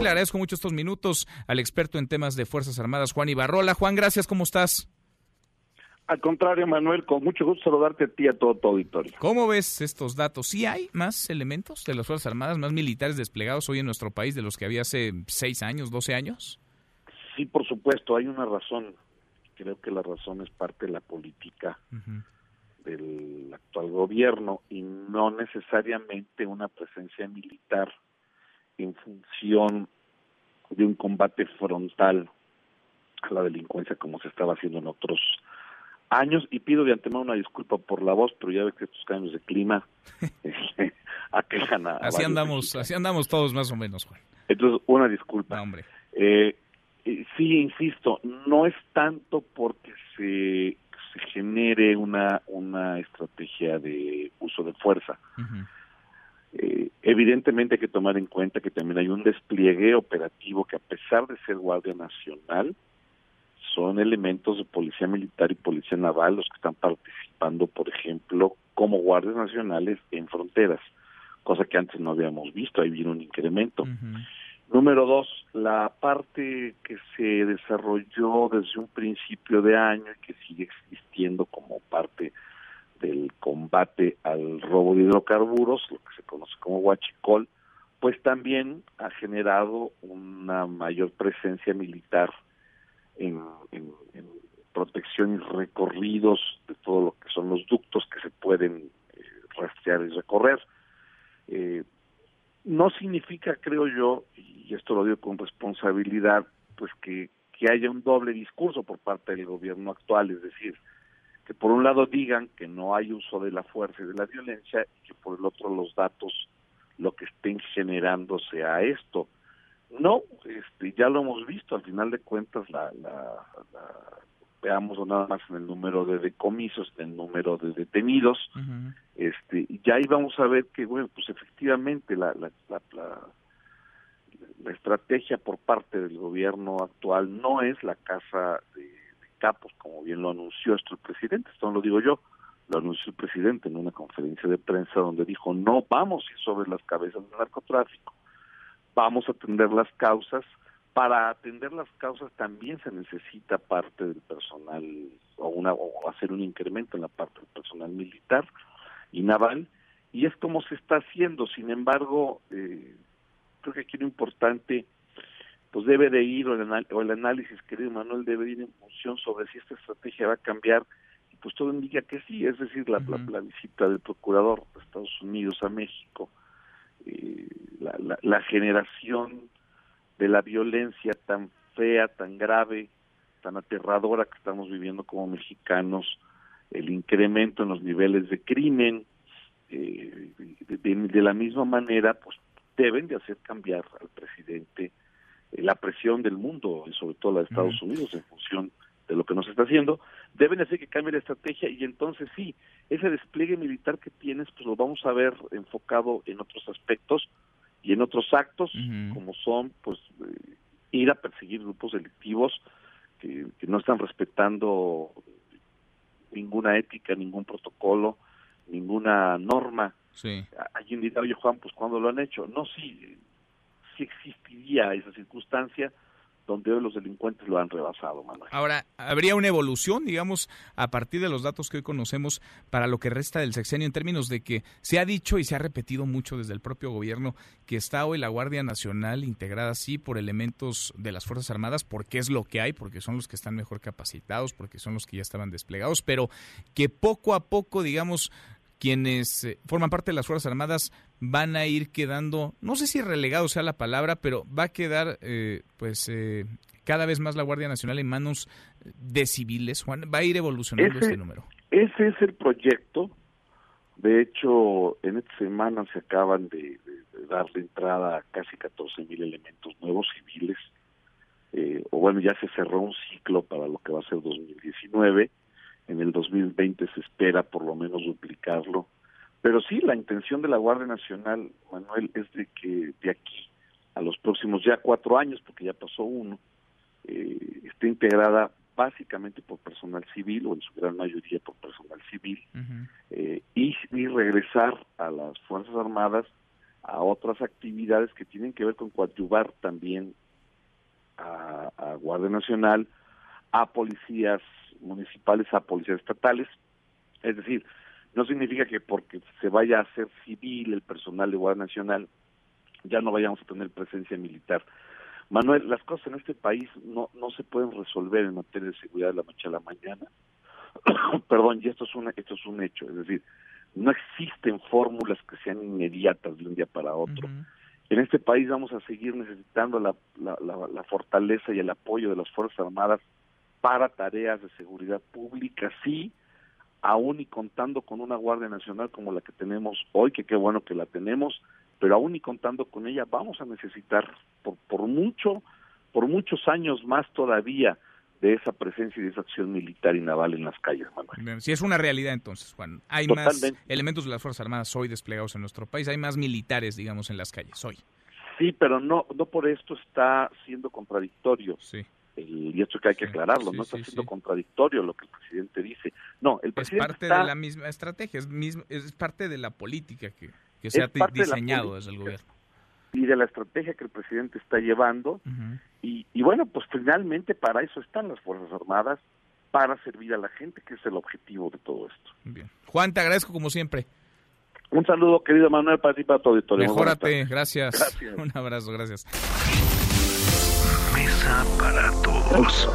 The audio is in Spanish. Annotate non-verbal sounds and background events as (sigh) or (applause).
Le agradezco mucho estos minutos al experto en temas de Fuerzas Armadas, Juan Ibarrola. Juan, gracias, ¿cómo estás? Al contrario, Manuel, con mucho gusto saludarte a ti y a todo tu auditorio. ¿Cómo ves estos datos? ¿Sí hay más elementos de las Fuerzas Armadas, más militares desplegados hoy en nuestro país de los que había hace seis años, doce años? Sí, por supuesto, hay una razón. Creo que la razón es parte de la política del actual gobierno y no necesariamente una presencia militar en función de un combate frontal a la delincuencia como se estaba haciendo en otros años y pido de antemano una disculpa por la voz, pero ya ve que estos cambios de clima (laughs) este, (laughs) aquejan a, así andamos, así andamos todos más o menos, Juan. Entonces, una disculpa. hombre. Eh, eh, sí, insisto, no es tanto porque se, se genere una, una estrategia de uso de fuerza. Eh, evidentemente hay que tomar en cuenta que también hay un despliegue operativo que a pesar de ser Guardia Nacional, son elementos de policía militar y policía naval los que están participando, por ejemplo, como guardias nacionales en fronteras, cosa que antes no habíamos visto, ahí viene un incremento. Número dos, la parte que se desarrolló desde un principio de año y que sigue existiendo como parte del combate al robo de hidrocarburos, lo que se como huachicol, pues también ha generado una mayor presencia militar en, protección y recorridos de todo lo que son los ductos que se pueden eh, rastrear y recorrer. Eh, no significa, creo yo, y esto lo digo con responsabilidad, pues que, que haya un doble discurso por parte del gobierno actual, es decir, que por un lado digan que no hay uso de la fuerza y de la violencia y que por el otro los datos lo que estén generando sea esto. No, este, ya lo hemos visto, al final de cuentas, la, la, veamos nada más en el número de decomisos, en el número de detenidos, este, y ya ahí vamos a ver que, bueno, pues efectivamente la, la, la, la, estrategia por parte del gobierno actual no es la casa de, capos, como bien lo anunció el presidente, esto no lo digo yo, lo anunció el presidente en una conferencia de prensa donde dijo, no vamos a ir sobre las cabezas del narcotráfico vamos a atender las causas. Para atender las causas también se necesita parte del personal o, una, o hacer un incremento en la parte del personal militar y naval y es como se está haciendo. Sin embargo, eh, creo que aquí lo importante pues debe de ir o el, o el análisis, querido Manuel, debe ir en función sobre si esta estrategia va a cambiar y pues todo indica que sí, es decir, la, la visita del procurador de Estados Unidos a México eh, la, generación de la violencia tan fea, tan grave, tan aterradora que estamos viviendo como mexicanos, el incremento en los niveles de crimen, eh, de, la misma manera, pues deben de hacer cambiar al presidente la presión del mundo, y sobre todo la de Estados Unidos, en función de lo que nos está haciendo, deben hacer que cambie la estrategia y entonces sí, ese despliegue militar que tienes, pues lo vamos a ver enfocado en otros aspectos y en otros actos, como son, pues, eh, ir a perseguir grupos delictivos que, no están respetando ninguna ética, ningún protocolo, ninguna norma. Sí. Alguien dirá, oye Juan, pues ¿cuándo lo han hecho? No, sí, sí existiría esa circunstancia, donde hoy los delincuentes lo han rebasado, Manuel. Ahora, ¿habría una evolución, digamos, a partir de los datos que hoy conocemos para lo que resta del sexenio en términos de que se ha dicho y se ha repetido mucho desde el propio gobierno que está hoy la Guardia Nacional integrada sí por elementos de las Fuerzas Armadas, porque es lo que hay, porque son los que están mejor capacitados, porque son los que ya estaban desplegados, pero que poco a poco, digamos, quienes eh, forman parte de las Fuerzas Armadas van a ir quedando, no sé si relegado sea la palabra, pero va a quedar eh, pues eh, cada vez más la Guardia Nacional en manos de civiles, Juan, va a ir evolucionando este número. Ese es el proyecto. De hecho, en esta semana se acaban de, dar de entrada a casi 14 mil elementos nuevos civiles. o bueno, ya se cerró un ciclo para lo que va a ser 2019 en el 2020 se espera por lo menos duplicarlo. Pero sí, la intención de la Guardia Nacional, Manuel, es de que de aquí a los próximos ya cuatro años, porque ya pasó uno, eh, esté integrada básicamente por personal civil o en su gran mayoría por personal civil eh, y, y regresar a las Fuerzas Armadas a otras actividades que tienen que ver con coadyuvar también a, a Guardia Nacional, a policías municipales, a policías estatales. Es decir, no significa que porque se vaya a hacer civil el personal de Guardia Nacional, ya no vayamos a tener presencia militar. Manuel, las cosas en este país no, no se pueden resolver en materia de seguridad de la noche a la mañana. (coughs) Perdón, y esto es, una, esto es un hecho, es decir, no existen fórmulas que sean inmediatas de un día para otro. En este país vamos a seguir necesitando la, la, la, fortaleza y el apoyo de las Fuerzas Armadas para tareas de seguridad pública, sí, aún y contando con una Guardia Nacional como la que tenemos hoy, que qué bueno que la tenemos, pero aún y contando con ella vamos a necesitar por, por mucho, por muchos años más todavía de esa presencia y de esa acción militar y naval en las calles, Manuel. Si es una realidad entonces, Juan. Hay más elementos de las Fuerzas Armadas hoy desplegados en nuestro país, hay más militares, digamos, en las calles hoy. Sí, pero no, no por esto está siendo contradictorio. Sí. Y esto que hay que aclararlo, no está siendo contradictorio lo que el presidente dice. No, el presidente es parte de la misma estrategia, es, mismo, es parte de la política que, que se ha diseñado desde el gobierno y de la estrategia que el presidente está llevando. y, y, bueno, pues finalmente para eso están las Fuerzas Armadas, para servir a la gente, que es el objetivo de todo esto. Bien. Juan, te agradezco como siempre. Un saludo, querido Manuel, para ti para todo auditorio. Mejórate, gracias. gracias. (laughs) Un abrazo, gracias. Para todos.